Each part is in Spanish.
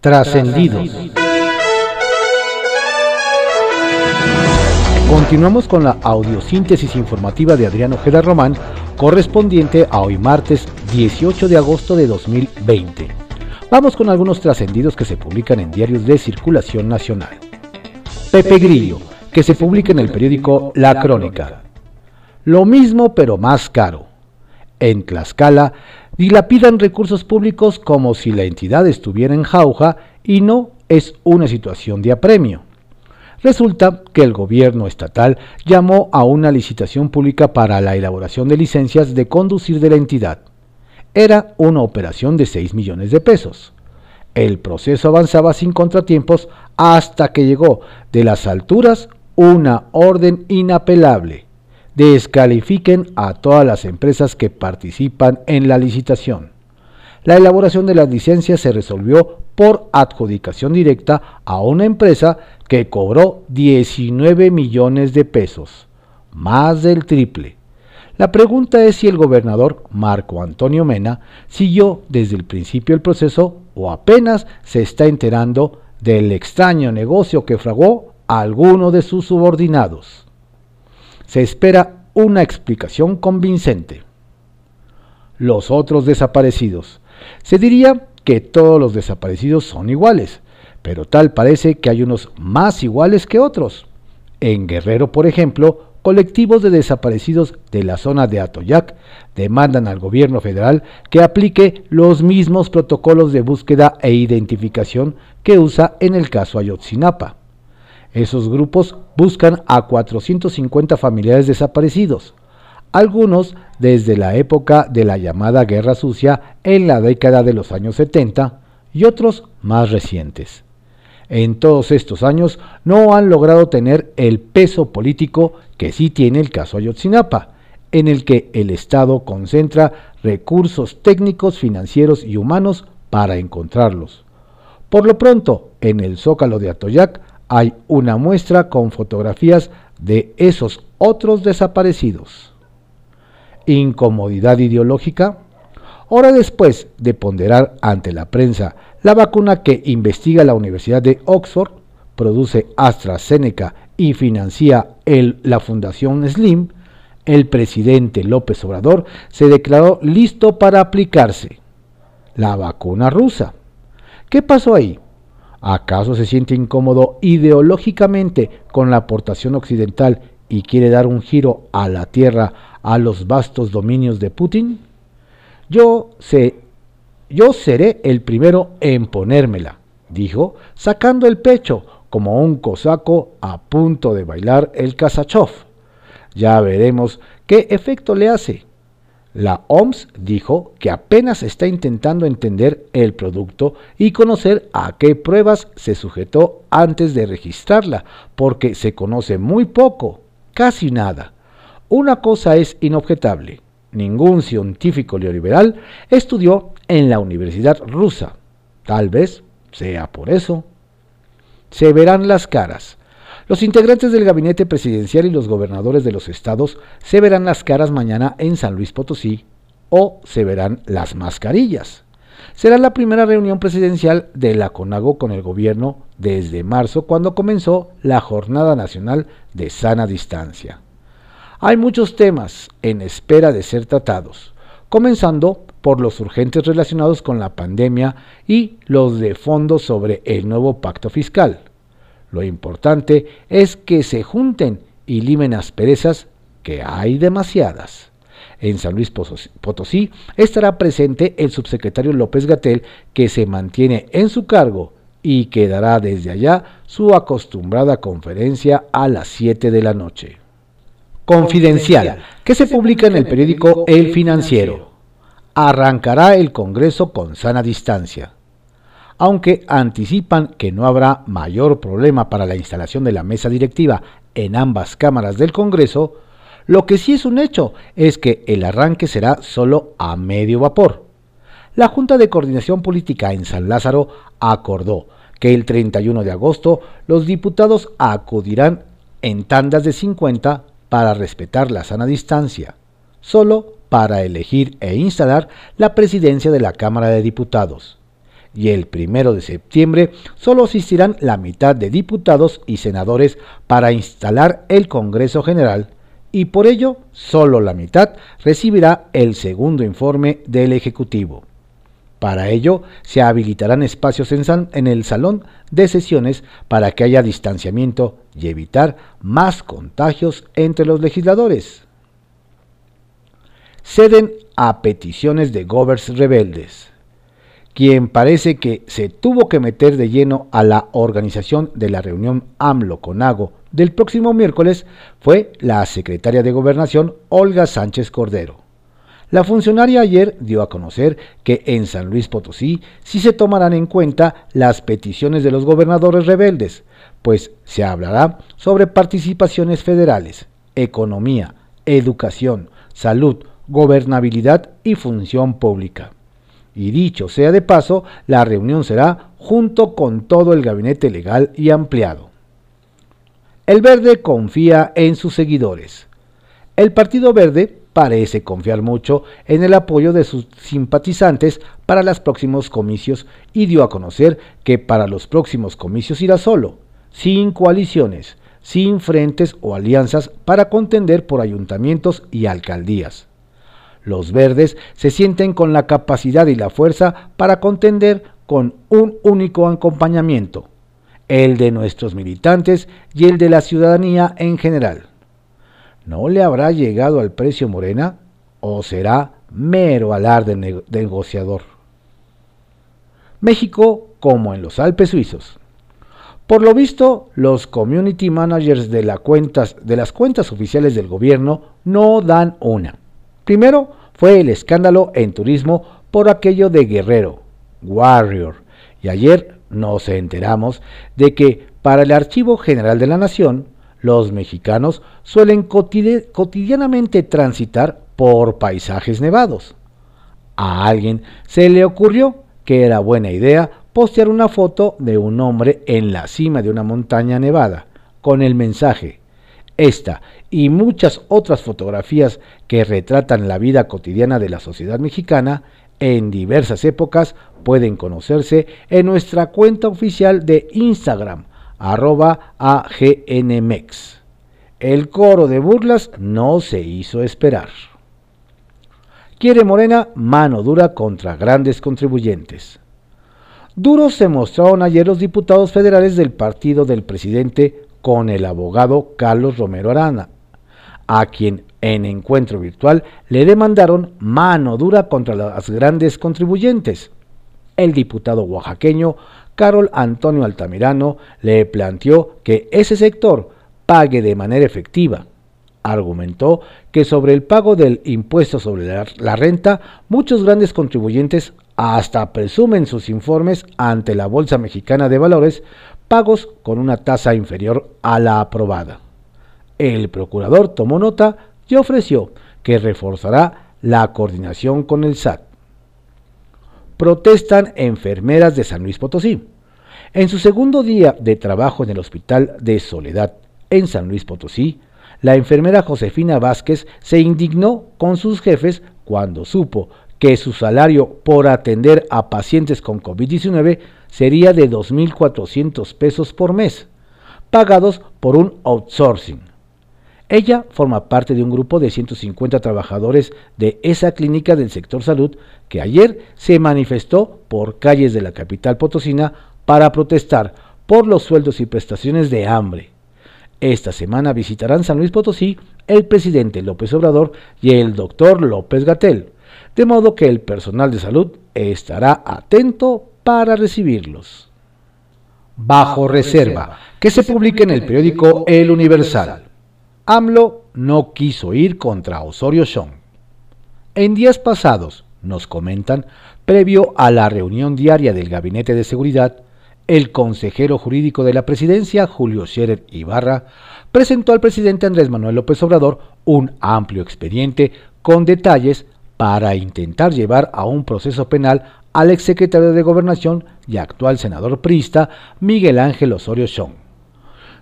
Trascendidos. Continuamos con la audiosíntesis informativa de Adriano Ojeda Román, correspondiente a hoy martes 18 de agosto de 2020. Vamos con algunos trascendidos que se publican en diarios de circulación nacional. Pepe Grillo, que se publica en el periódico La Crónica. Lo mismo pero más caro. En Tlaxcala dilapidan recursos públicos como si la entidad estuviera en jauja y no es una situación de apremio. Resulta que el gobierno estatal llamó a una licitación pública para la elaboración de licencias de conducir de la entidad. Era una operación de 6 millones de pesos. El proceso avanzaba sin contratiempos hasta que llegó de las alturas una orden inapelable descalifiquen a todas las empresas que participan en la licitación. La elaboración de las licencias se resolvió por adjudicación directa a una empresa que cobró 19 millones de pesos, más del triple. La pregunta es si el gobernador Marco Antonio Mena siguió desde el principio el proceso o apenas se está enterando del extraño negocio que fraguó a alguno de sus subordinados se espera una explicación convincente. Los otros desaparecidos. Se diría que todos los desaparecidos son iguales, pero tal parece que hay unos más iguales que otros. En Guerrero, por ejemplo, colectivos de desaparecidos de la zona de Atoyac demandan al gobierno federal que aplique los mismos protocolos de búsqueda e identificación que usa en el caso Ayotzinapa. Esos grupos buscan a 450 familiares desaparecidos, algunos desde la época de la llamada Guerra Sucia en la década de los años 70 y otros más recientes. En todos estos años no han logrado tener el peso político que sí tiene el caso Ayotzinapa, en el que el Estado concentra recursos técnicos, financieros y humanos para encontrarlos. Por lo pronto, en el zócalo de Atoyac hay una muestra con fotografías de esos otros desaparecidos. Incomodidad ideológica. Hora después de ponderar ante la prensa la vacuna que investiga la Universidad de Oxford, produce AstraZeneca y financia el, la Fundación Slim, el presidente López Obrador se declaró listo para aplicarse la vacuna rusa. ¿Qué pasó ahí? ¿Acaso se siente incómodo ideológicamente con la aportación occidental y quiere dar un giro a la tierra a los vastos dominios de Putin? Yo, sé, yo seré el primero en ponérmela, dijo, sacando el pecho como un cosaco a punto de bailar el Kazachov. Ya veremos qué efecto le hace. La OMS dijo que apenas está intentando entender el producto y conocer a qué pruebas se sujetó antes de registrarla, porque se conoce muy poco, casi nada. Una cosa es inobjetable. Ningún científico neoliberal estudió en la Universidad rusa. Tal vez sea por eso. Se verán las caras. Los integrantes del gabinete presidencial y los gobernadores de los estados se verán las caras mañana en San Luis Potosí o se verán las mascarillas. Será la primera reunión presidencial de la CONAGO con el gobierno desde marzo cuando comenzó la Jornada Nacional de Sana Distancia. Hay muchos temas en espera de ser tratados, comenzando por los urgentes relacionados con la pandemia y los de fondo sobre el nuevo pacto fiscal. Lo importante es que se junten y limen asperezas, que hay demasiadas. En San Luis Potosí estará presente el subsecretario López Gatel, que se mantiene en su cargo y que dará desde allá su acostumbrada conferencia a las 7 de la noche. Confidencial, que se publica en el periódico El Financiero. Arrancará el Congreso con sana distancia aunque anticipan que no habrá mayor problema para la instalación de la mesa directiva en ambas cámaras del Congreso, lo que sí es un hecho es que el arranque será solo a medio vapor. La Junta de Coordinación Política en San Lázaro acordó que el 31 de agosto los diputados acudirán en tandas de 50 para respetar la sana distancia, solo para elegir e instalar la presidencia de la Cámara de Diputados y el primero de septiembre solo asistirán la mitad de diputados y senadores para instalar el Congreso General y por ello solo la mitad recibirá el segundo informe del Ejecutivo. Para ello se habilitarán espacios en, el salón de sesiones para que haya distanciamiento y evitar más contagios entre los legisladores. Ceden a peticiones de govers rebeldes quien parece que se tuvo que meter de lleno a la organización de la reunión AMLO con AGO del próximo miércoles fue la secretaria de Gobernación Olga Sánchez Cordero. La funcionaria ayer dio a conocer que en San Luis Potosí sí se tomarán en cuenta las peticiones de los gobernadores rebeldes, pues se hablará sobre participaciones federales, economía, educación, salud, gobernabilidad y función pública. Y dicho sea de paso, la reunión será junto con todo el gabinete legal y ampliado. El Verde confía en sus seguidores. El Partido Verde parece confiar mucho en el apoyo de sus simpatizantes para los próximos comicios y dio a conocer que para los próximos comicios irá solo, sin coaliciones, sin frentes o alianzas para contender por ayuntamientos y alcaldías. Los verdes se sienten con la capacidad y la fuerza para contender con un único acompañamiento, el de nuestros militantes y el de la ciudadanía en general. ¿No le habrá llegado al precio Morena o será mero alarde negociador? México como en los Alpes suizos. Por lo visto, los community managers de, de las cuentas oficiales del gobierno no dan una. Primero, fue el escándalo en turismo por aquello de Guerrero, Warrior, y ayer nos enteramos de que para el Archivo General de la Nación, los mexicanos suelen cotidianamente transitar por paisajes nevados. A alguien se le ocurrió que era buena idea postear una foto de un hombre en la cima de una montaña nevada, con el mensaje, esta y muchas otras fotografías que retratan la vida cotidiana de la sociedad mexicana en diversas épocas pueden conocerse en nuestra cuenta oficial de Instagram, arroba AGNMEX. El coro de burlas no se hizo esperar. Quiere Morena mano dura contra grandes contribuyentes. Duros se mostraron ayer los diputados federales del partido del presidente con el abogado Carlos Romero Arana, a quien en encuentro virtual le demandaron mano dura contra las grandes contribuyentes. El diputado oaxaqueño Carol Antonio Altamirano le planteó que ese sector pague de manera efectiva. Argumentó que sobre el pago del impuesto sobre la, renta, muchos grandes contribuyentes hasta presumen sus informes ante la Bolsa Mexicana de Valores pagos con una tasa inferior a la aprobada. El procurador tomó nota y ofreció que reforzará la coordinación con el SAT. Protestan enfermeras de San Luis Potosí. En su segundo día de trabajo en el Hospital de Soledad en San Luis Potosí, la enfermera Josefina Vázquez se indignó con sus jefes cuando supo que su salario por atender a pacientes con COVID-19 sería de 2.400 pesos por mes, pagados por un outsourcing. Ella forma parte de un grupo de 150 trabajadores de esa clínica del sector salud que ayer se manifestó por calles de la capital potosina para protestar por los sueldos y prestaciones de hambre. Esta semana visitarán San Luis Potosí el presidente López Obrador y el doctor López Gatel, de modo que el personal de salud estará atento para recibirlos. Bajo reserva, que se publique en el periódico El Universal. AMLO no quiso ir contra Osorio Chong. En días pasados, nos comentan, previo a la reunión diaria del Gabinete de Seguridad, el consejero jurídico de la presidencia, Julio Scherer Ibarra, presentó al presidente Andrés Manuel López Obrador un amplio expediente con detalles para intentar llevar a un proceso penal al exsecretario de Gobernación y actual senador prista Miguel Ángel Osorio Chong.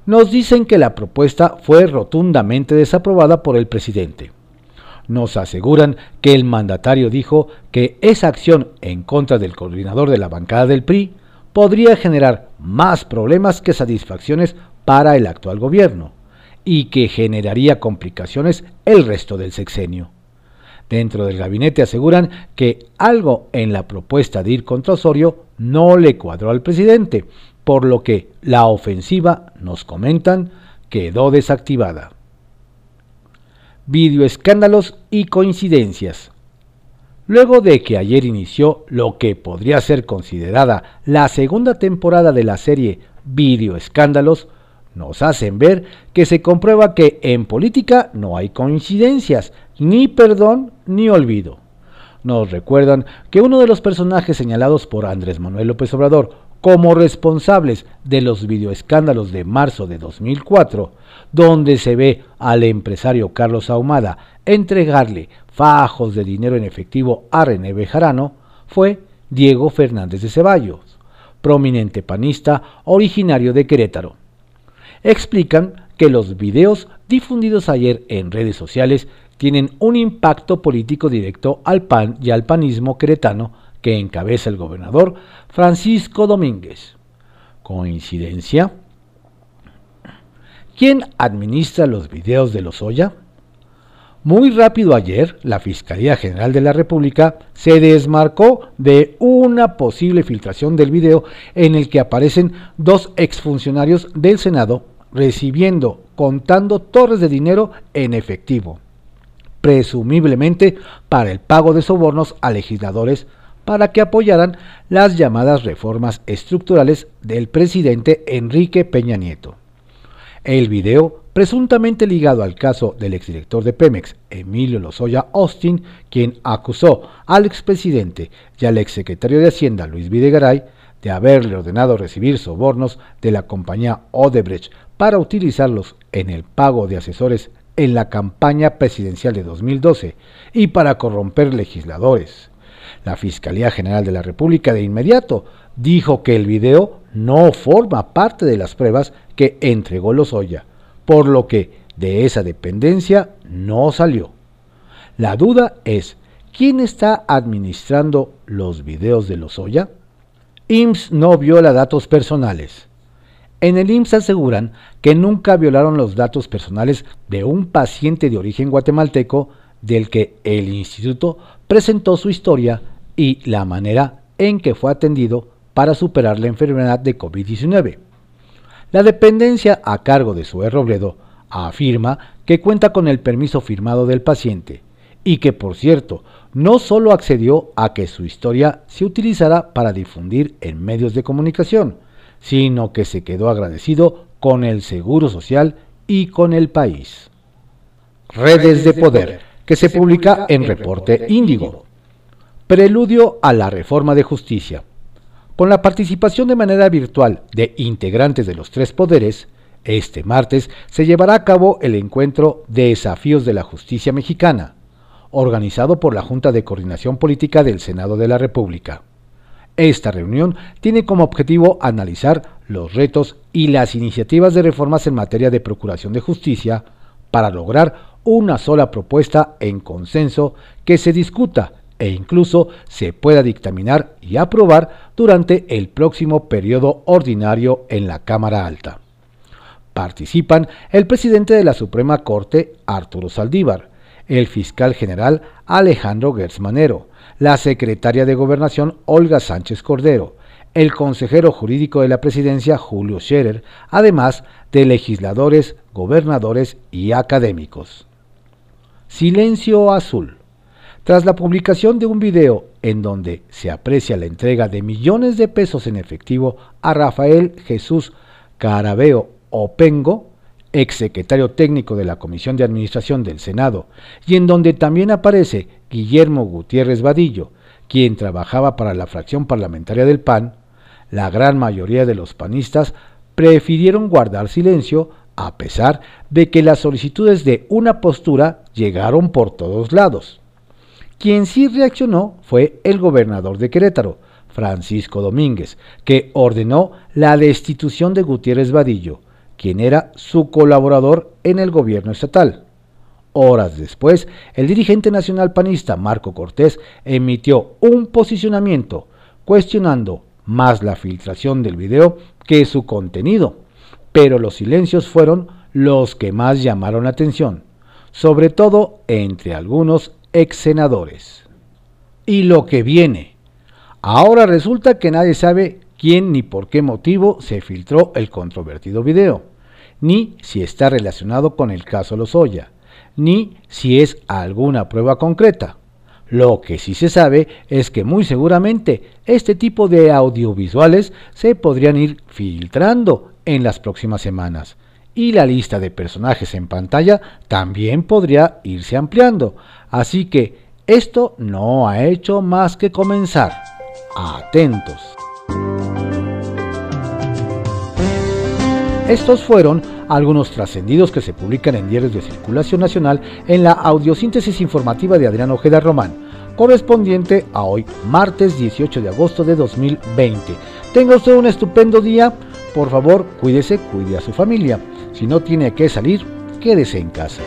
Nos dicen que la propuesta fue rotundamente desaprobada por el presidente. nos aseguran que el mandatario dijo que esa acción en contra del coordinador de la bancada del PRI podría generar más problemas que satisfacciones para el actual gobierno y que generaría complicaciones el resto del sexenio. Dentro del gabinete aseguran que algo en la propuesta de ir contra Osorio no le cuadró al presidente, por lo que la ofensiva, nos comentan, quedó desactivada. Videoescándalos y coincidencias. Luego de que ayer inició lo que podría ser considerada la segunda temporada de la serie Videoescándalos, nos hacen ver que se comprueba que en política no hay coincidencias, ni perdón ni olvido. Nos recuerdan que uno de los personajes señalados por Andrés Manuel López Obrador como responsables de los videoescándalos de marzo de 2004, donde se ve al empresario Carlos Ahumada entregarle fajos de dinero en efectivo a René Bejarano, fue Diego Fernández de Ceballos, prominente panista originario de Querétaro explican que los videos difundidos ayer en redes sociales tienen un impacto político directo al PAN y al panismo queretano que encabeza el gobernador Francisco Domínguez. ¿Coincidencia? ¿Quién administra los videos de los Oya? Muy rápido ayer, la Fiscalía General de la República se desmarcó de una posible filtración del video en el que aparecen dos exfuncionarios del Senado recibiendo, contando torres de dinero en efectivo, presumiblemente para el pago de sobornos a legisladores para que apoyaran las llamadas reformas estructurales del presidente Enrique Peña Nieto. El video presuntamente ligado al caso del exdirector de Pemex, Emilio Lozoya Austin, quien acusó al expresidente y al exsecretario de Hacienda, Luis Videgaray, de haberle ordenado recibir sobornos de la compañía Odebrecht para utilizarlos en el pago de asesores en la campaña presidencial de 2012 y para corromper legisladores. La Fiscalía General de la República de inmediato dijo que el video no forma parte de las pruebas que entregó Lozoya por lo que de esa dependencia no salió. La duda es, ¿quién está administrando los videos de Lozoya? IMSS no viola datos personales. En el IMSS aseguran que nunca violaron los datos personales de un paciente de origen guatemalteco del que el instituto presentó su historia y la manera en que fue atendido para superar la enfermedad de COVID-19. La dependencia a cargo de Sue Robledo afirma que cuenta con el permiso firmado del paciente y que, por cierto, no solo accedió a que su historia se utilizara para difundir en medios de comunicación, sino que se quedó agradecido con el Seguro Social y con el país. Redes de Poder, que se publica en Reporte Índigo. Preludio a la reforma de justicia. Con la participación de manera virtual de integrantes de los tres poderes, este martes se llevará a cabo el encuentro Desafíos de la Justicia Mexicana, organizado por la Junta de Coordinación Política del Senado de la República. Esta reunión tiene como objetivo analizar los retos y las iniciativas de reformas en materia de procuración de justicia para lograr una sola propuesta en consenso que se discuta e incluso se pueda dictaminar y aprobar durante el próximo periodo ordinario en la Cámara Alta. Participan el presidente de la Suprema Corte, Arturo Saldívar, el fiscal general Alejandro Gersmanero, la secretaria de Gobernación Olga Sánchez Cordero, el consejero jurídico de la presidencia Julio Scherer, además de legisladores, gobernadores y académicos. Silencio azul. Tras la publicación de un video en donde se aprecia la entrega de millones de pesos en efectivo a Rafael Jesús Carabeo Opengo, exsecretario técnico de la Comisión de Administración del Senado, y en donde también aparece Guillermo Gutiérrez Vadillo, quien trabajaba para la fracción parlamentaria del PAN, la gran mayoría de los panistas prefirieron guardar silencio a pesar de que las solicitudes de una postura llegaron por todos lados. Quien sí reaccionó fue el gobernador de Querétaro, Francisco Domínguez, que ordenó la destitución de Gutiérrez Vadillo, quien era su colaborador en el gobierno estatal. Horas después, el dirigente nacional panista Marco Cortés emitió un posicionamiento cuestionando más la filtración del video que su contenido, pero los silencios fueron los que más llamaron la atención, sobre todo entre algunos ex senadores. Y lo que viene. Ahora resulta que nadie sabe quién ni por qué motivo se filtró el controvertido video, ni si está relacionado con el caso Lozoya ni si es alguna prueba concreta. Lo que sí se sabe es que muy seguramente este tipo de audiovisuales se podrían ir filtrando en las próximas semanas y la lista de personajes en pantalla también podría irse ampliando. Así que esto no ha hecho más que comenzar. Atentos. Estos fueron algunos trascendidos que se publican en diarios de circulación nacional en la audiosíntesis informativa de Adrián Ojeda Román, correspondiente a hoy, martes 18 de agosto de 2020. Tenga usted un estupendo día, por favor cuídese, cuide a su familia. Si no tiene que salir, quédese en casa.